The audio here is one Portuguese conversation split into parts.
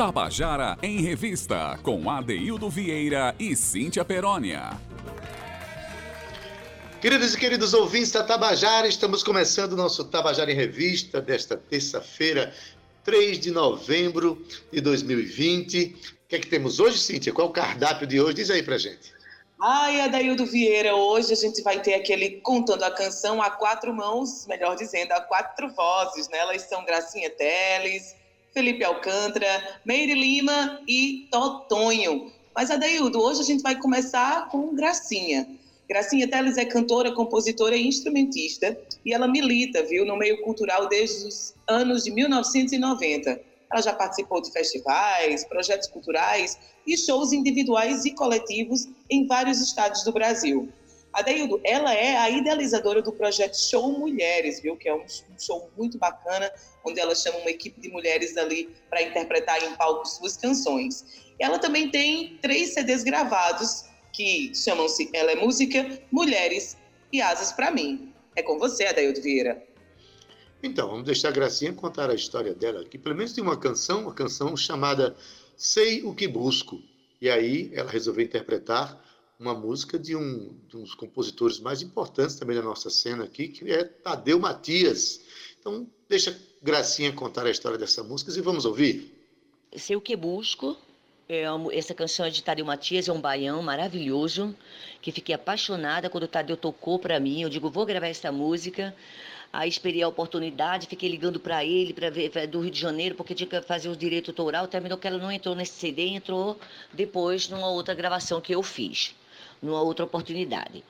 Tabajara em Revista, com Adeildo Vieira e Cíntia Perónia. Queridos e queridos ouvintes da Tabajara, estamos começando o nosso Tabajara em Revista desta terça-feira, 3 de novembro de 2020. O que é que temos hoje, Cíntia? Qual é o cardápio de hoje? Diz aí pra gente. Ai, Adaildo Vieira, hoje a gente vai ter aquele contando a canção a quatro mãos, melhor dizendo, a quatro vozes, né? Elas são Gracinha Teles, Felipe Alcântara, Meire Lima e Totonho. Mas, Adaildo, hoje a gente vai começar com Gracinha. Gracinha Teles é cantora, compositora e instrumentista e ela milita, viu, no meio cultural desde os anos de 1990. Ela já participou de festivais, projetos culturais e shows individuais e coletivos em vários estados do Brasil. Adeildo, ela é a idealizadora do projeto Show Mulheres, viu? Que é um, show muito bacana, onde ela chama uma equipe de mulheres ali para interpretar em palco suas canções. Ela também tem três CDs gravados que chamam-se Ela é Música, Mulheres e Asas para Mim. É com você, Adeildo Vieira. Então, vamos deixar a Gracinha contar a história dela aqui. Pelo menos tem uma canção, uma canção chamada Sei o que Busco. E aí ela resolveu interpretar uma música de um, de dos compositores mais importantes também da nossa cena aqui, que é Tadeu Matias. Então, deixa Gracinha contar a história dessa música e vamos ouvir. Sei o que busco. É essa canção é de Tadeu Matias, é um baião maravilhoso, que fiquei apaixonada quando o Tadeu tocou para mim. Eu digo, vou gravar essa música. Aí esperei a oportunidade, fiquei ligando para ele, para ver do Rio de Janeiro, porque tinha que fazer o direito autoral. Terminou que ela não entrou nesse CD, entrou depois numa outra gravação que eu fiz, numa outra oportunidade.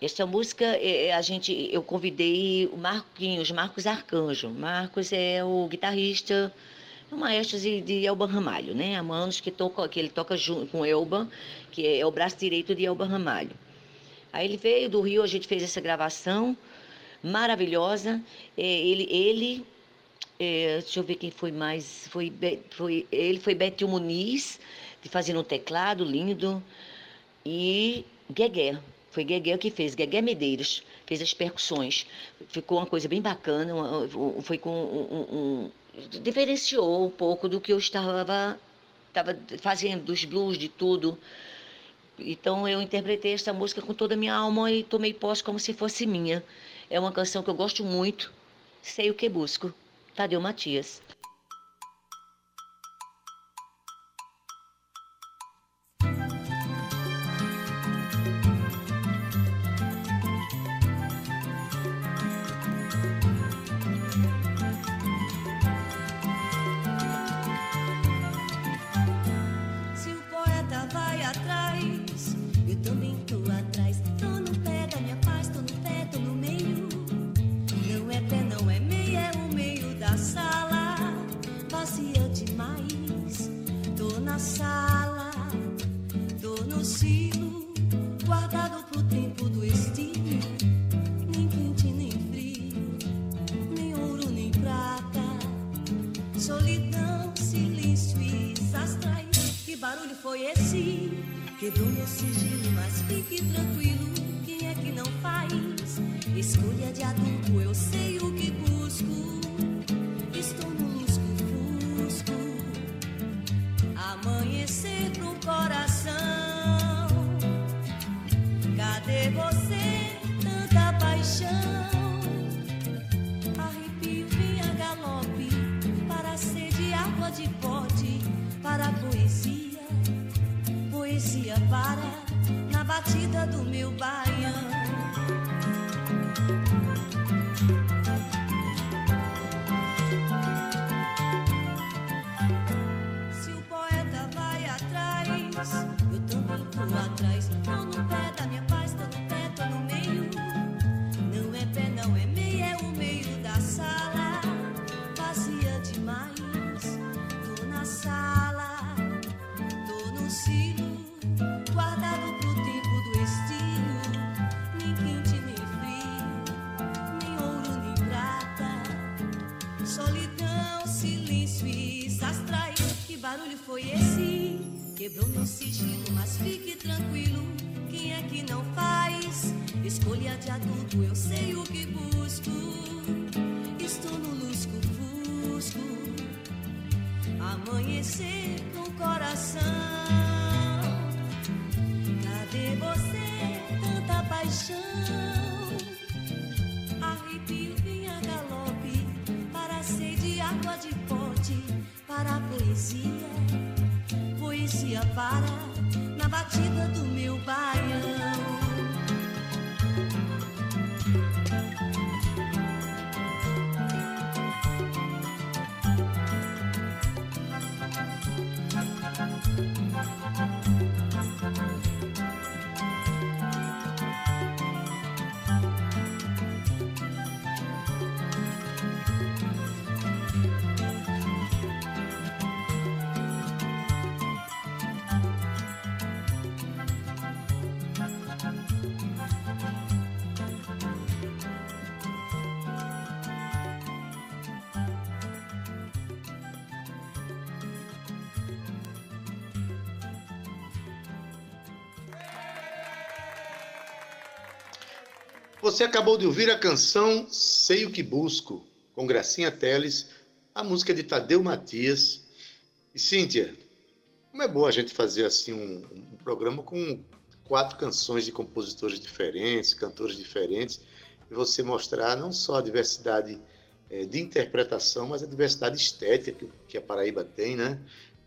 Essa música, é, é, a gente, eu convidei o Marquinhos, Marcos Arcanjo. Marcos é o guitarrista, o maestro de, de Elba Ramalho, né? Há anos que, toca, que ele toca junto com Elba, que é, é o braço direito de Elba Ramalho. Aí ele veio do Rio, a gente fez essa gravação maravilhosa. Ele, ele é, deixa eu ver quem foi mais. Foi, foi, ele foi Betil Muniz, fazendo um teclado lindo. E Guegué. Foi Guegué que fez, Guegué Medeiros, fez as percussões. Ficou uma coisa bem bacana, foi com um, um, um, diferenciou um pouco do que eu estava, estava fazendo, dos blues, de tudo. Então eu interpretei essa música com toda a minha alma e tomei posse como se fosse minha. É uma canção que eu gosto muito. Sei o que busco. Tadeu Matias. Και το λέω σιγήνωμα σφίγγι. na batida do meu baião. foi esse? Quebrou meu sigilo, mas fique tranquilo. Quem é que não faz? Escolha de adulto, eu sei o que busco. Estou no lusco-fusco. Amanhecer com coração. Cadê você? Tanta paixão. Arrivei em galope para ser de água de pote para a poesia para na batida do meu baião. Você acabou de ouvir a canção Sei o que Busco, com Gracinha Teles, a música de Tadeu Matias. E Cíntia, como é bom a gente fazer assim um, um programa com quatro canções de compositores diferentes, cantores diferentes, e você mostrar não só a diversidade é, de interpretação, mas a diversidade estética que, que a Paraíba tem, né?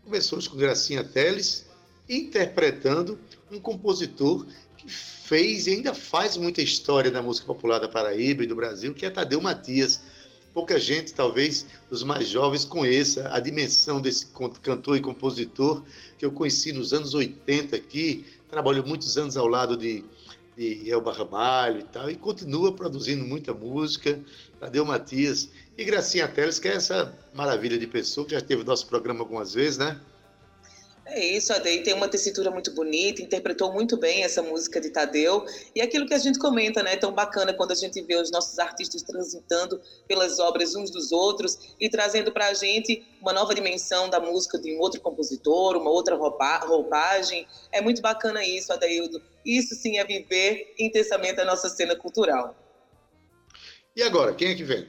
Começamos com Gracinha Teles interpretando um compositor que fez e ainda faz muita história da música popular da Paraíba e do Brasil, que é Tadeu Matias. Pouca gente, talvez, os mais jovens, conheça a dimensão desse cantor e compositor que eu conheci nos anos 80 aqui, trabalhou muitos anos ao lado de, de Elba Ramalho e tal, e continua produzindo muita música, Tadeu Matias. E Gracinha Teles, que é essa maravilha de pessoa, que já teve nosso programa algumas vezes, né? É isso, a Day tem uma tessitura muito bonita, interpretou muito bem essa música de Tadeu. E é aquilo que a gente comenta, né? Tão bacana quando a gente vê os nossos artistas transitando pelas obras uns dos outros e trazendo para a gente uma nova dimensão da música de um outro compositor, uma outra roupa, roupagem. É muito bacana isso, Adaildo. Isso sim é viver intensamente a nossa cena cultural. E agora, quem é que vem?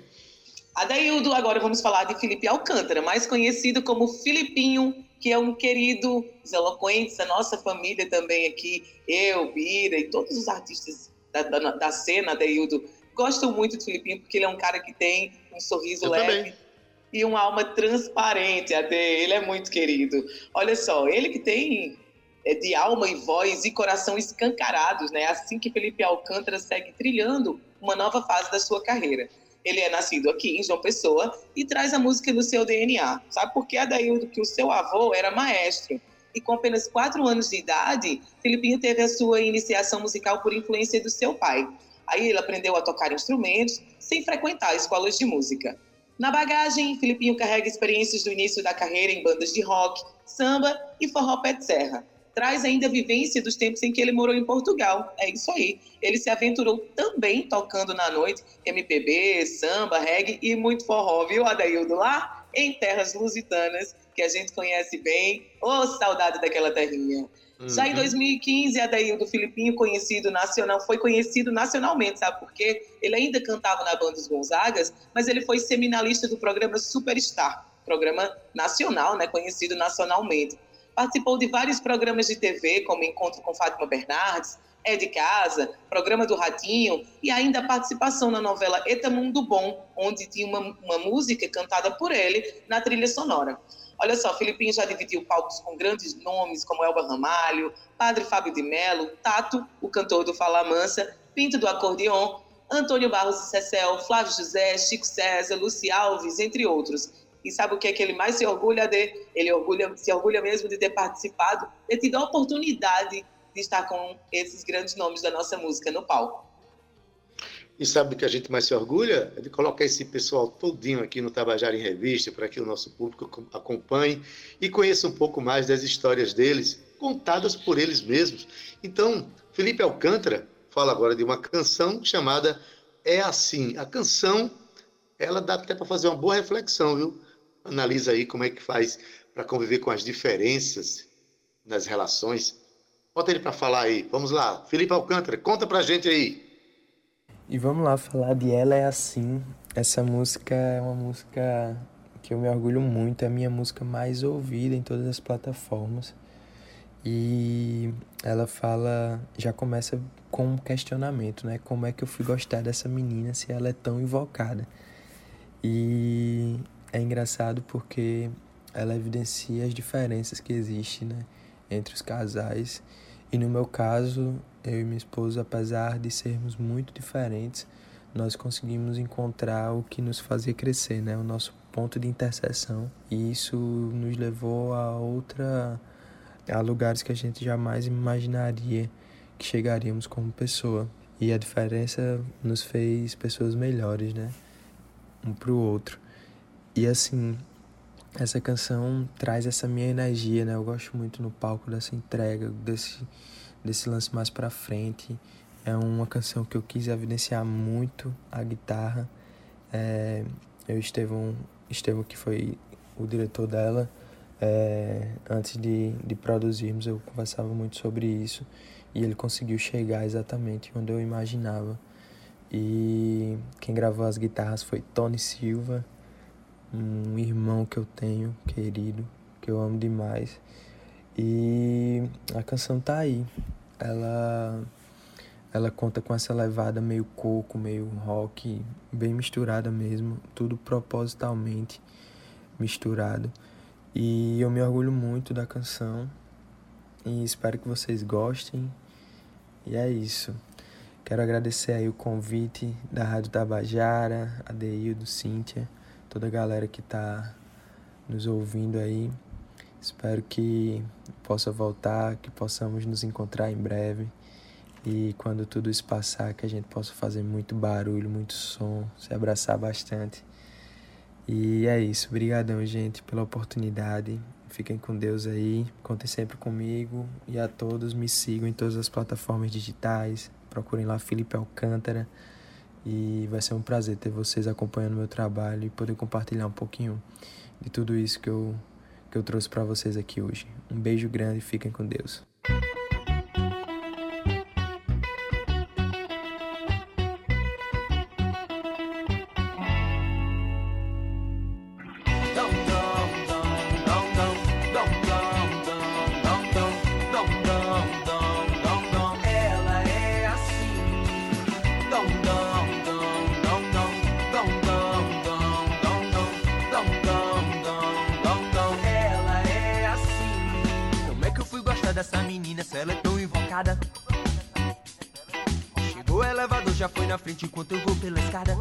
Adaildo, agora vamos falar de Felipe Alcântara, mais conhecido como Filipinho que é um querido, os eloquentes, a nossa família também aqui, eu, Bira e todos os artistas da, da, da cena, Deildo, gostam muito do Filipinho, porque ele é um cara que tem um sorriso eu leve. Também. E uma alma transparente, até ele é muito querido. Olha só, ele que tem é, de alma e voz e coração escancarados, né? Assim que Felipe Alcântara segue trilhando uma nova fase da sua carreira. Ele é nascido aqui em João Pessoa e traz a música no seu DNA. Sabe por que, Adaildo? Que o seu avô era maestro. E com apenas quatro anos de idade, Filipinho teve a sua iniciação musical por influência do seu pai. Aí ele aprendeu a tocar instrumentos sem frequentar escolas de música. Na bagagem, Filipinho carrega experiências do início da carreira em bandas de rock, samba e forró pé de serra traz ainda a vivência dos tempos em que ele morou em Portugal. É isso aí. Ele se aventurou também tocando na noite MPB, samba, reggae e muito forró, viu, Adaildo? Lá em terras lusitanas, que a gente conhece bem. Ô, oh, saudade daquela terrinha. Uhum. Já em 2015, Adaildo Filipinho, conhecido nacional, foi conhecido nacionalmente, sabe por quê? Ele ainda cantava na banda dos Gonzagas, mas ele foi seminalista do programa Superstar, programa nacional, né, conhecido nacionalmente. Participou de vários programas de TV, como Encontro com Fátima Bernardes, É de Casa, Programa do Ratinho e ainda a participação na novela Eta Mundo Bom, onde tinha uma, uma música cantada por ele na trilha sonora. Olha só, Filipinho já dividiu palcos com grandes nomes como Elba Ramalho, Padre Fábio de Mello, Tato, o cantor do Fala Mansa, Pinto do Acordeon, Antônio Barros e Cecel, Flávio José, Chico César, Luci Alves, entre outros. E sabe o que é que ele mais se orgulha de? Ele orgulha, se orgulha mesmo de ter participado, ter tido a oportunidade de estar com esses grandes nomes da nossa música no palco. E sabe o que a gente mais se orgulha? É de colocar esse pessoal todinho aqui no Tabajara em Revista, para que o nosso público acompanhe e conheça um pouco mais das histórias deles, contadas por eles mesmos. Então, Felipe Alcântara fala agora de uma canção chamada É Assim. A canção, ela dá até para fazer uma boa reflexão, viu? Analisa aí como é que faz para conviver com as diferenças nas relações. Bota ele para falar aí. Vamos lá. Felipe Alcântara, conta pra gente aí. E vamos lá falar de Ela é Assim. Essa música é uma música que eu me orgulho muito, é a minha música mais ouvida em todas as plataformas. E ela fala, já começa com um questionamento, né? Como é que eu fui gostar dessa menina se ela é tão invocada? E é engraçado porque ela evidencia as diferenças que existem, né, entre os casais. E no meu caso, eu e minha esposa, apesar de sermos muito diferentes, nós conseguimos encontrar o que nos fazia crescer, né? O nosso ponto de interseção. E isso nos levou a outra a lugares que a gente jamais imaginaria que chegaríamos como pessoa. E a diferença nos fez pessoas melhores, né? Um pro outro. E assim, essa canção traz essa minha energia, né? Eu gosto muito no palco dessa entrega, desse, desse lance mais pra frente. É uma canção que eu quis evidenciar muito a guitarra. É, eu Estevão, Estevão, que foi o diretor dela, é, antes de, de produzirmos, eu conversava muito sobre isso e ele conseguiu chegar exatamente onde eu imaginava. E quem gravou as guitarras foi Tony Silva, um irmão que eu tenho, querido, que eu amo demais. E a canção tá aí. Ela ela conta com essa levada meio coco, meio rock, bem misturada mesmo, tudo propositalmente misturado. E eu me orgulho muito da canção e espero que vocês gostem. E é isso. Quero agradecer aí o convite da Rádio Tabajara, a Deildo, Cíntia, toda a galera que está nos ouvindo aí. Espero que possa voltar, que possamos nos encontrar em breve. E quando tudo isso passar, que a gente possa fazer muito barulho, muito som, se abraçar bastante e é isso. Obrigadão, gente, pela oportunidade. Fiquem com Deus aí. Contem sempre comigo. E a todos me sigam em todas as plataformas digitais. Procurem lá Felipe Alcântara. E vai ser um prazer ter vocês acompanhando meu trabalho e poder compartilhar um pouquinho de tudo isso que eu, que eu trouxe para vocês aqui hoje. Um beijo grande e fiquem com Deus. essa menina, se ela é tão invocada. Chegou o elevador, já foi na frente enquanto eu vou pela escada.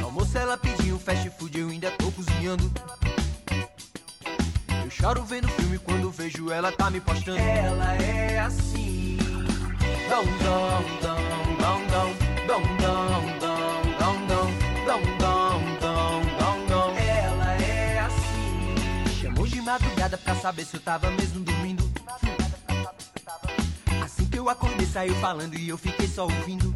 No almoço ela pediu fast food, eu ainda tô cozinhando. Eu choro vendo filme quando vejo ela tá me postando. Ela é assim. Dão, dão, dão, dão, dão, dão, dão, dão, dão, dão, dão, dão. Saber se eu tava mesmo dormindo. Assim que eu acordei, saiu falando e eu fiquei só ouvindo.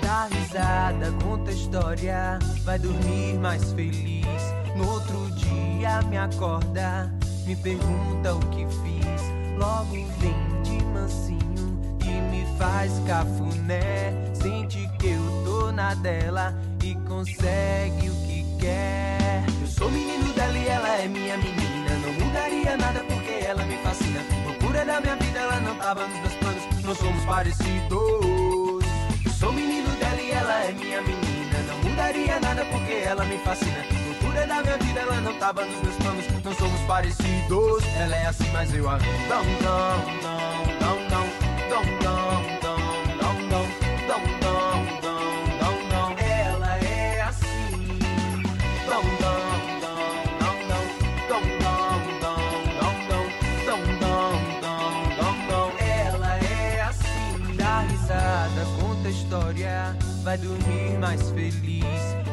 Dá risada, conta história, vai dormir mais feliz. No outro dia me acorda, me pergunta o que fiz. Logo vem de mansinho e me faz cafuné. Sente que eu tô na dela e consegue o que quer. Sou menino dela e ela é minha menina mudaria nada porque ela me fascina. Loucura da minha vida, ela não tava nos meus planos. Não somos parecidos. Sou menino dela e ela é minha menina. Não mudaria nada porque ela me fascina. Loucura da minha vida, ela não tava nos meus planos. Não somos parecidos. Ela é assim, mas eu a não, não, não, não, não, não, não. Vai dormir mais feliz.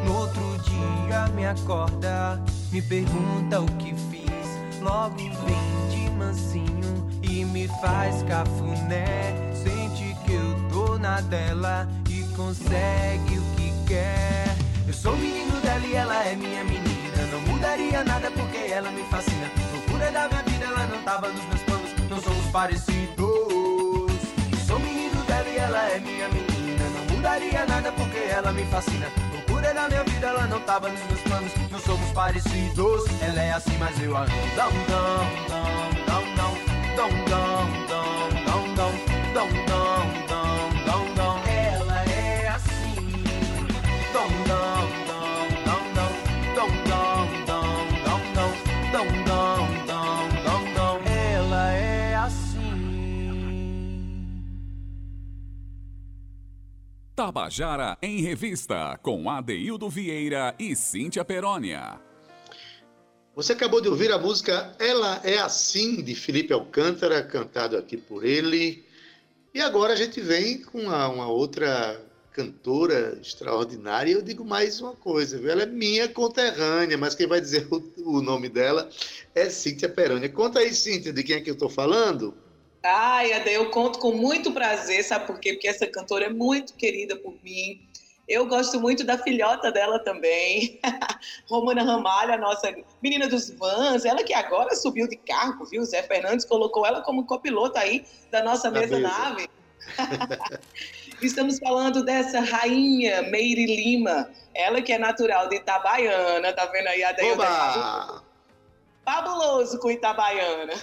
No outro dia me acorda, me pergunta o que fiz. Logo vem de mansinho e me faz cafuné. Sente que eu tô na dela e consegue o que quer. Eu sou menino dela e ela é minha menina. Não mudaria nada porque ela me fascina. Loucura da minha vida, ela não tava nos meus planos. Não somos parecidos. Mudaria nada porque ela me fascina. Loucura na minha vida, ela não tava nos meus planos. Não somos parecidos, ela é assim, mas eu amo. Tabajara em Revista, com Adeildo Vieira e Cíntia Perónia. Você acabou de ouvir a música Ela é Assim, de Felipe Alcântara, cantado aqui por ele. E agora a gente vem com uma, uma outra cantora extraordinária. Eu digo mais uma coisa, viu? ela é minha conterrânea, mas quem vai dizer o, o nome dela é Cíntia Perônia. Conta aí, Cíntia, de quem é que eu estou falando? Ai, Ade, eu conto com muito prazer, sabe por quê? Porque essa cantora é muito querida por mim. Eu gosto muito da filhota dela também, Romana Ramalho, a nossa menina dos vans, ela que agora subiu de cargo, viu? Zé Fernandes colocou ela como copiloto aí da nossa Da mesa mesa. nave. Estamos falando dessa rainha Meire Lima, ela que é natural de Itabaiana, tá vendo aí a? Oba! Fabuloso com Itabaiana.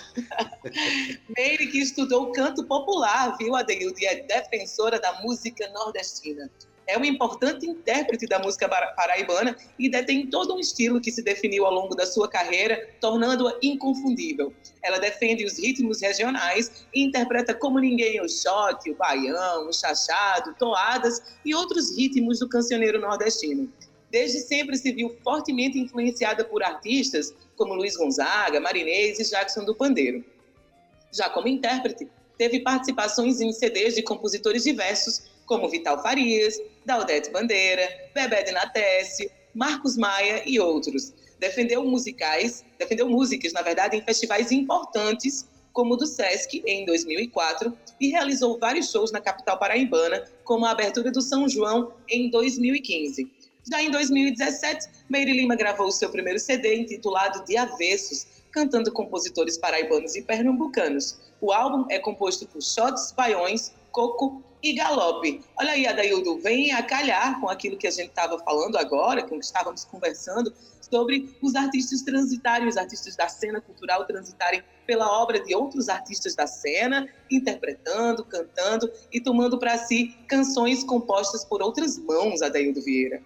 Meire que estudou canto popular, viu, Adeildo? E é defensora da música nordestina. É uma importante intérprete da música para- paraibana e detém todo um estilo que se definiu ao longo da sua carreira, tornando-a inconfundível. Ela defende os ritmos regionais e interpreta como ninguém o shot, o baião, o chachado, toadas e outros ritmos do cancioneiro nordestino. Desde sempre se viu fortemente influenciada por artistas como Luiz Gonzaga, Marinês e Jackson do Pandeiro. Já como intérprete, teve participações em CDs de compositores diversos, como Vital Farias, Daldete Bandeira, Bebé de Natécio, Marcos Maia e outros. Defendeu musicais, defendeu músicas, na verdade, em festivais importantes, como o do Sesc em 2004, e realizou vários shows na capital paraibana, como a abertura do São João em 2015. Já em 2017, Meire Lima gravou o seu primeiro CD intitulado De Avessos, cantando compositores paraibanos e pernambucanos. O álbum é composto por shots, baiões, coco e galope. Olha aí, Adaildo, vem a calhar com aquilo que a gente estava falando agora, com o que estávamos conversando, sobre os artistas transitarem, os artistas da cena cultural transitarem pela obra de outros artistas da cena, interpretando, cantando e tomando para si canções compostas por outras mãos, Adaildo Vieira.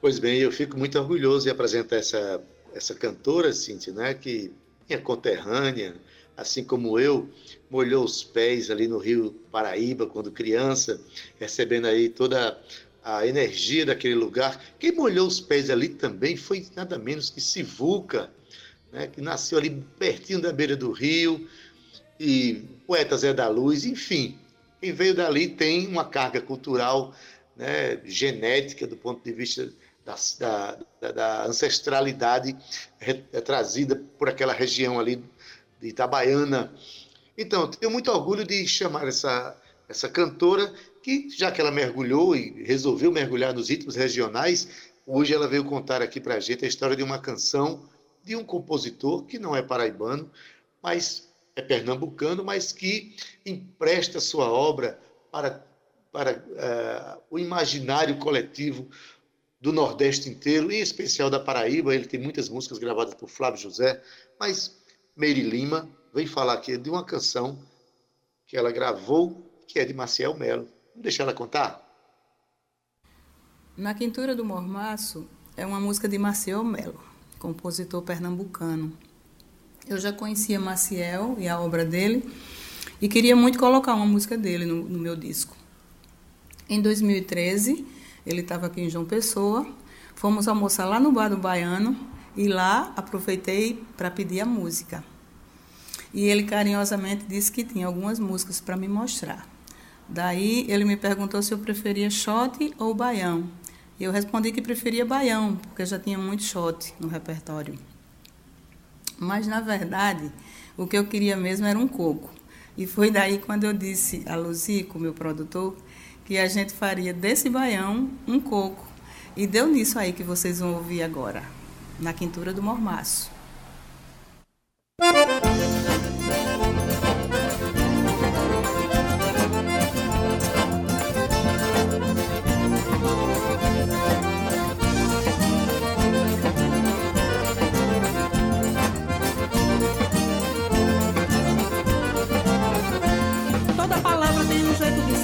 Pois bem, eu fico muito orgulhoso em apresentar essa, essa cantora, Cíntia, né, que minha conterrânea, assim como eu, molhou os pés ali no Rio Paraíba quando criança, recebendo aí toda a energia daquele lugar. Quem molhou os pés ali também foi nada menos que Sivuca, né, que nasceu ali pertinho da beira do rio, e poeta Zé da Luz, enfim, quem veio dali tem uma carga cultural, né, genética do ponto de vista da, da, da, da ancestralidade é trazida por aquela região ali de Itabaiana. Então, tenho muito orgulho de chamar essa, essa cantora, que já que ela mergulhou e resolveu mergulhar nos ritmos regionais, hoje ela veio contar aqui para a gente a história de uma canção de um compositor que não é paraibano, mas é pernambucano, mas que empresta sua obra para, para eh, o imaginário coletivo do Nordeste inteiro, em especial da Paraíba. Ele tem muitas músicas gravadas por Flávio José, mas Meire Lima vem falar aqui de uma canção que ela gravou, que é de Maciel Melo. Vamos deixar ela contar? Na Quintura do Mormaço é uma música de Maciel Melo, compositor pernambucano. Eu já conhecia Maciel e a obra dele e queria muito colocar uma música dele no, no meu disco. Em 2013, ele estava aqui em João Pessoa, fomos almoçar lá no Bar do Baiano e lá aproveitei para pedir a música. E ele carinhosamente disse que tinha algumas músicas para me mostrar. Daí ele me perguntou se eu preferia shot ou baião. E eu respondi que preferia baião, porque já tinha muito shot no repertório. Mas, na verdade, o que eu queria mesmo era um coco. E foi daí quando eu disse a Luzico, meu produtor, que a gente faria desse baião um coco. E deu nisso aí que vocês vão ouvir agora, na quintura do mormaço.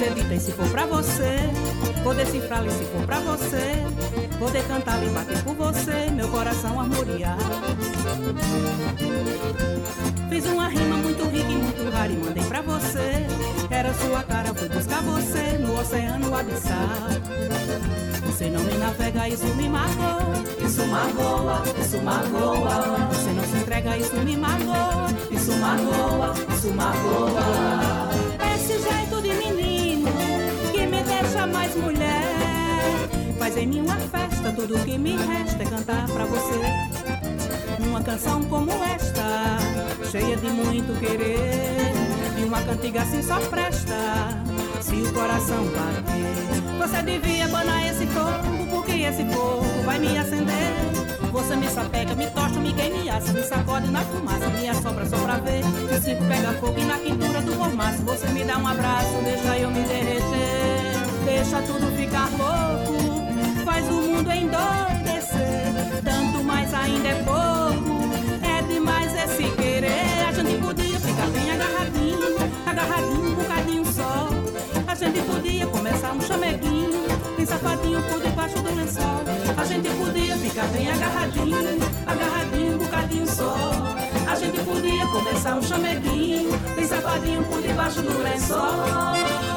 Acredita e se for pra você, vou decifrar e se for pra você, poder cantar e bater por você, meu coração armoriar. Fiz uma rima muito rica e muito rara e mandei pra você. Era sua cara, fui buscar você no oceano abissal. Você não me navega, isso me magoa, isso magoa, isso magoa. Você não se entrega, isso me magoa, isso magoa, isso magoa. Mais mulher. Faz em mim uma festa, tudo que me resta é cantar pra você. Uma canção como esta, cheia de muito querer. E uma cantiga assim só presta, se o coração bater. Você devia banar esse fogo, porque esse fogo vai me acender. Você me sapega, me tocha, me queima, me sacode na fumaça, me assopra só pra ver. O circo pega fogo e na quintura do mormaço. Você me dá um abraço, deixa eu me derreter. Deixa tudo ficar louco, faz o mundo endoidecer. Tanto mais ainda é pouco, é demais esse querer. A gente podia ficar bem agarradinho, agarradinho um bocadinho só. A gente podia começar um chameguinho, bem safadinho por debaixo do lençol. A gente podia ficar bem agarradinho, agarradinho um bocadinho só. A gente podia começar um chameguinho, bem safadinho por debaixo do lençol.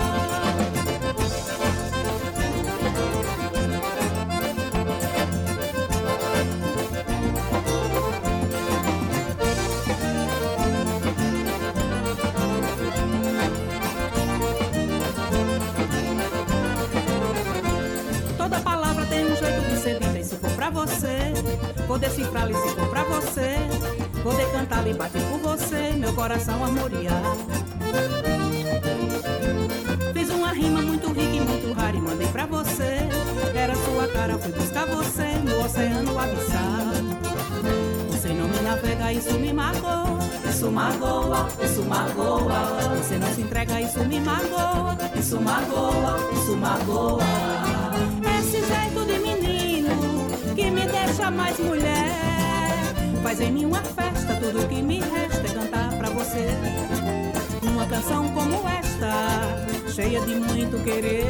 Você, e se for pra você, poder cantar e bater por você, meu coração armoriar. Fiz uma rima muito rica e muito rara e mandei pra você. Era sua cara, fui buscar você no oceano abissal. Você não me navega, isso me magoa. Isso magoa, isso magoa. Você não se entrega, isso me magoa. Isso magoa, isso magoa. Que me deixa mais mulher. Faz em mim uma festa, tudo que me resta é cantar pra você. Uma canção como esta, cheia de muito querer.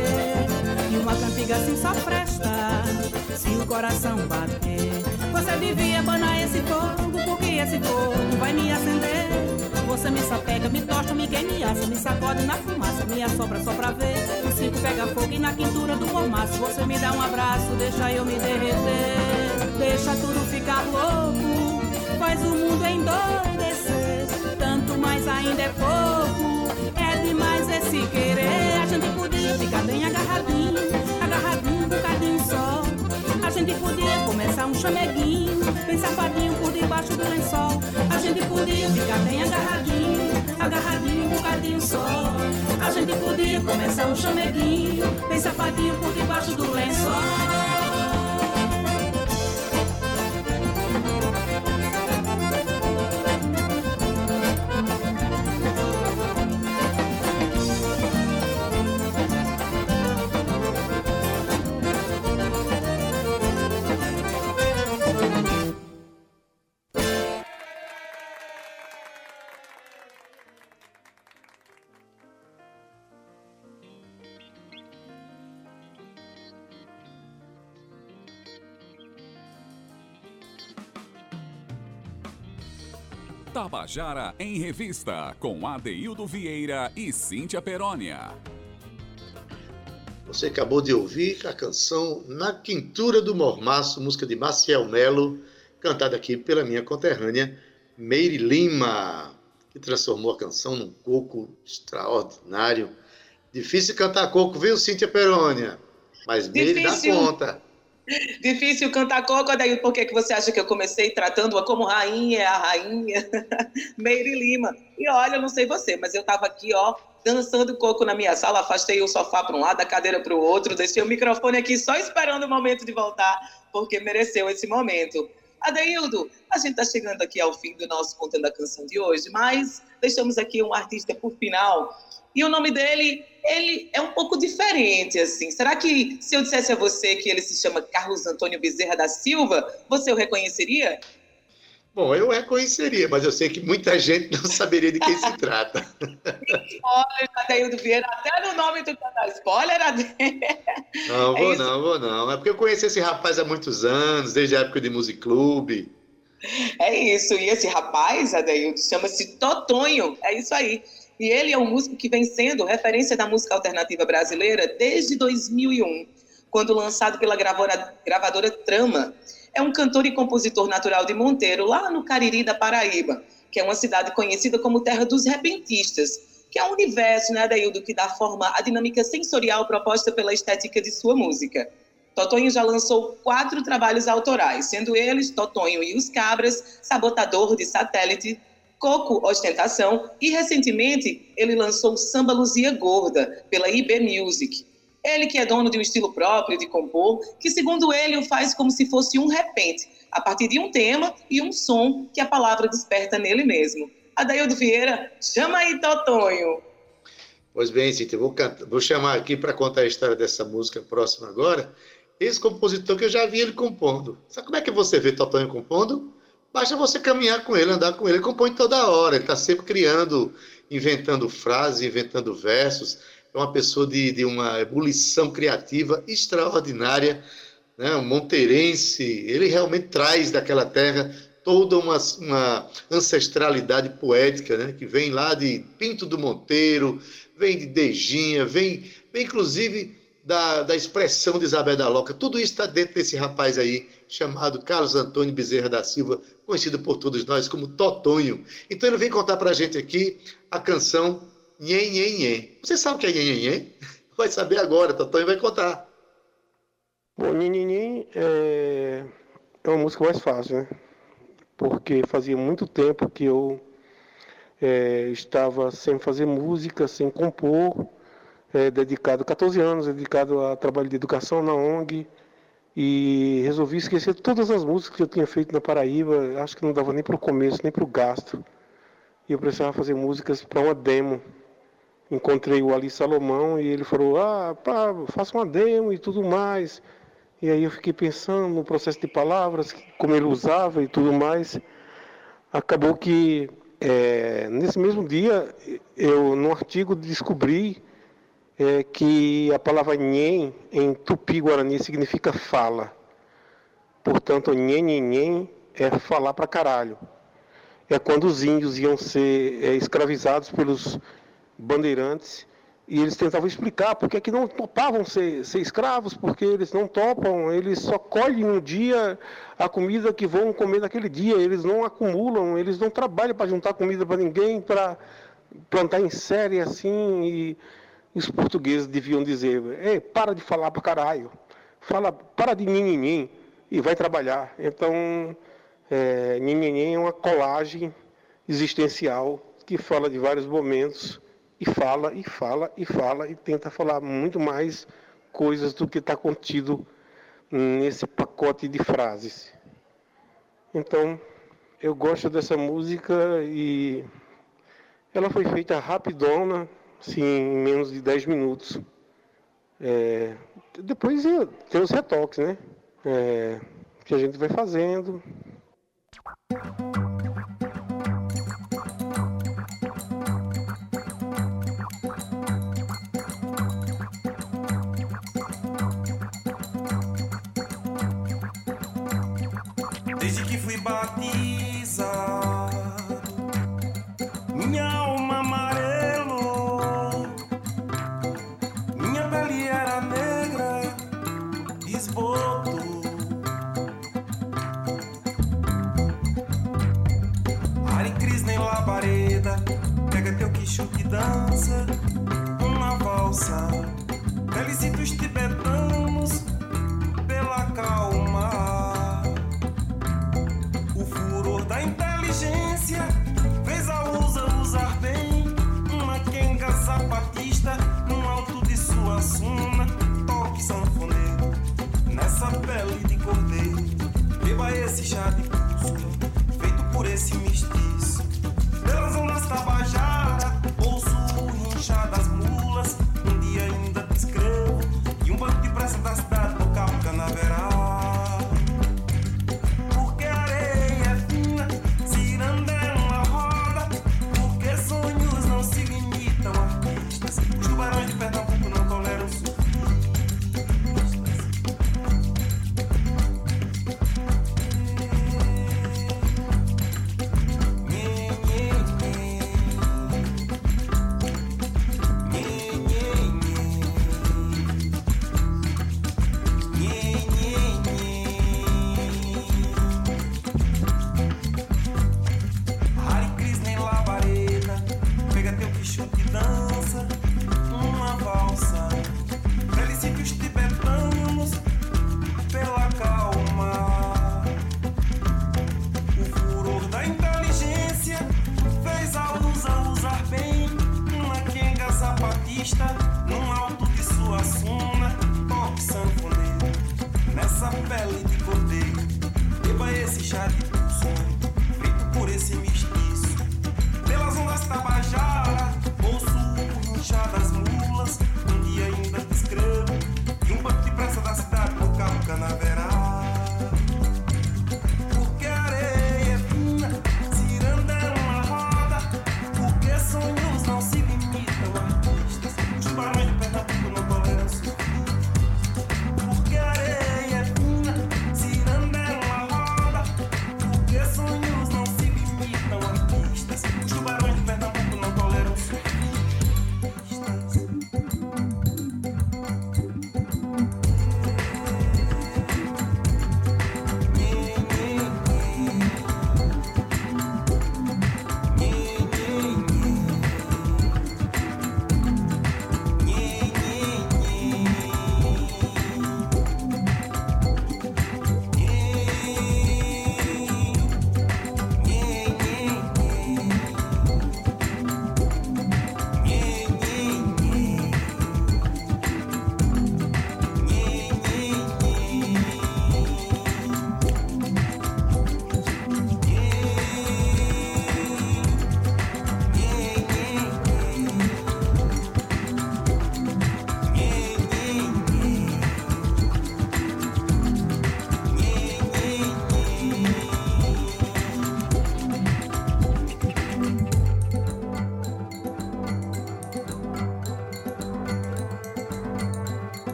E uma cantiga assim só presta, se o coração bater. Você devia banar esse fogo, porque esse fogo vai me acender. Você me sapega, me tocha, me queima, me sacode na fumaça, me assopra só pra ver. O circo pega fogo e na quintura do mormaço. Você me dá um abraço, deixa eu me derreter. Deixa tudo ficar louco, faz o mundo endoidecer. Tanto mais ainda é pouco, é demais esse querer. A gente podia ficar bem agarradinho, agarradinho bocadinho só. A gente podia começar um chameguinho, bem safadinho por debaixo do lençol. A gente podia ficar bem agarradinho, agarradinho um bocadinho só. A gente podia começar um chameguinho, bem safadinho por debaixo do lençol. Tabajara em Revista, com Adeildo Vieira e Cíntia Perónia. Você acabou de ouvir a canção Na Quintura do Mormaço, música de Maciel Melo, cantada aqui pela minha conterrânea Meire Lima, que transformou a canção num coco extraordinário. Difícil cantar coco, viu, Cíntia Perônia? Mas Meire dá conta. Difícil cantar coco, daí por que que você acha que eu comecei tratando-a como rainha, a rainha Meire Lima? E olha, não sei você, mas eu estava aqui, ó, dançando coco na minha sala, afastei o sofá para um lado, a cadeira para o outro, deixei o microfone aqui só esperando o momento de voltar, porque mereceu esse momento. Adeildo, a gente está chegando aqui ao fim do nosso Contando a Canção de hoje, mas deixamos aqui um artista por final. E o nome dele, ele é um pouco diferente, assim. Será que se eu dissesse a você que ele se chama Carlos Antônio Bezerra da Silva, você o reconheceria? Bom, eu reconheceria, mas eu sei que muita gente não saberia de quem se trata. Spoiler, Adeildo Vieira, até no nome do canal. Spoiler, Adeildo. Não, vou é não, vou não. É porque eu conheci esse rapaz há muitos anos, desde a época de Music Club. É isso, e esse rapaz, Adeildo, chama-se Totonho, é isso aí. E ele é um músico que vem sendo referência da música alternativa brasileira desde 2001, quando lançado pela gravadora, gravadora Trama é um cantor e compositor natural de Monteiro, lá no Cariri da Paraíba, que é uma cidade conhecida como terra dos repentistas, que é um universo, né, Adaildo, que dá forma à dinâmica sensorial proposta pela estética de sua música. Totonho já lançou quatro trabalhos autorais, sendo eles Totonho e os Cabras, Sabotador de Satélite, Coco Ostentação e, recentemente, ele lançou Samba Luzia Gorda, pela IB Music. Ele que é dono de um estilo próprio de compor, que segundo ele o faz como se fosse um repente, a partir de um tema e um som que a palavra desperta nele mesmo. Adaildo Vieira, chama aí Totonho. Pois bem, Cíntia, vou, vou chamar aqui para contar a história dessa música próxima agora. Esse compositor que eu já vi ele compondo. Sabe como é que você vê Totonho compondo? Basta você caminhar com ele, andar com ele. Ele compõe toda hora, ele está sempre criando, inventando frases, inventando versos é uma pessoa de, de uma ebulição criativa extraordinária, né? monteirense, ele realmente traz daquela terra toda uma, uma ancestralidade poética, né? que vem lá de Pinto do Monteiro, vem de Dejinha, vem, vem inclusive da, da expressão de Isabel da Loca. Tudo isso está dentro desse rapaz aí, chamado Carlos Antônio Bezerra da Silva, conhecido por todos nós como Totonho. Então ele vem contar para a gente aqui a canção Nhen, nhen, nhen. Você sabe o que é nhen, nhen, nhen? Vai saber agora, Totonho vai contar. Bom, nhen, nhen, nhen é... é uma música mais fácil, né? Porque fazia muito tempo que eu é, estava sem fazer música, sem compor, é, dedicado, 14 anos, dedicado a trabalho de educação na ONG, e resolvi esquecer todas as músicas que eu tinha feito na Paraíba, acho que não dava nem para o começo, nem para o gasto. E eu precisava fazer músicas para uma demo encontrei o Ali Salomão e ele falou, ah, pá, faça uma demo e tudo mais. E aí eu fiquei pensando no processo de palavras, como ele usava e tudo mais. Acabou que é, nesse mesmo dia, eu no artigo descobri é, que a palavra nhen em tupi-guarani significa fala. Portanto, nhen, nhen, nhen é falar para caralho. É quando os índios iam ser é, escravizados pelos bandeirantes e eles tentavam explicar porque é que não topavam ser, ser, escravos, porque eles não topam, eles só colhem no dia a comida que vão comer naquele dia, eles não acumulam, eles não trabalham para juntar comida para ninguém, para plantar em série assim, e os portugueses deviam dizer, Ei, para de falar para caralho, fala, para de ninhinhin e vai trabalhar. Então, é, ninhinhin é uma colagem existencial que fala de vários momentos e fala, e fala, e fala, e tenta falar muito mais coisas do que está contido nesse pacote de frases. Então, eu gosto dessa música e ela foi feita rapidona, assim, em menos de 10 minutos. É, depois tem os retoques, né? É, que a gente vai fazendo. Dança, uma valsa. Felicito os tibetanos pela calma. O furor da inteligência fez a usa usar bem uma quenga zapatista no alto de sua suna. Toque sanfoneiro nessa pele de cordeiro. Beba esse chá de cusco feito por esse mestiço. Num alto de sua suna, toque sanfoneiro nessa pele de cordeiro. Beba esse chá de sonho, feito por esse mestiço. Pelas ondas tabajara, ouço o rinchar das mulas, um dia ainda te escrevo, e um banco de praça da cidade, carro canaveral.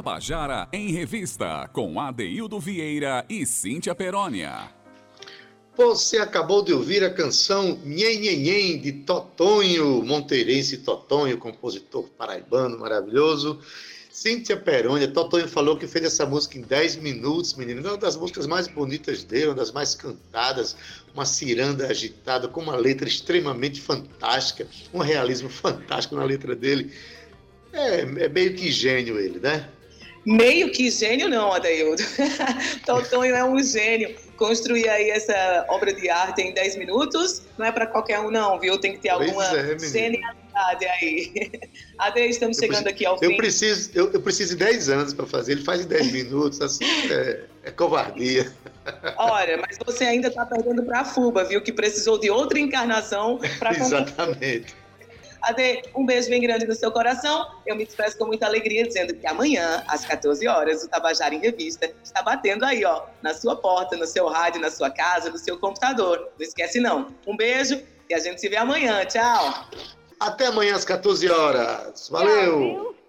Tabajara em Revista, com Adeildo Vieira e Cíntia Perónia. Você acabou de ouvir a canção Nhen Nhen Nhen, de Totonho, monteirense Totonho, compositor paraibano maravilhoso. Cíntia Perônia, Totonho falou que fez essa música em 10 minutos, menino. Uma das músicas mais bonitas dele, uma das mais cantadas, uma ciranda agitada, com uma letra extremamente fantástica, um realismo fantástico na letra dele. É, é meio que gênio ele, né? Meio que gênio não, Adaildo. Totonho é um gênio. Construir aí essa obra de arte em 10 minutos não é para qualquer um não, viu? Tem que ter alguma é, genialidade aí. Ade, estamos chegando aqui ao Eu fim. preciso, eu, eu preciso de 10 anos para fazer, ele faz em 10 minutos, assim, é, é covardia. Olha, mas você ainda está perdendo para a Fuba, viu? Que precisou de outra encarnação para Exatamente. Ade, um beijo bem grande no seu coração. Eu me despeço com muita alegria, dizendo que amanhã, às 14 horas, o Tabajara em Revista está batendo aí, ó, na sua porta, no seu rádio, na sua casa, no seu computador. Não esquece, não. Um beijo e a gente se vê amanhã. Tchau. Até amanhã às 14 horas. Valeu! Tchau?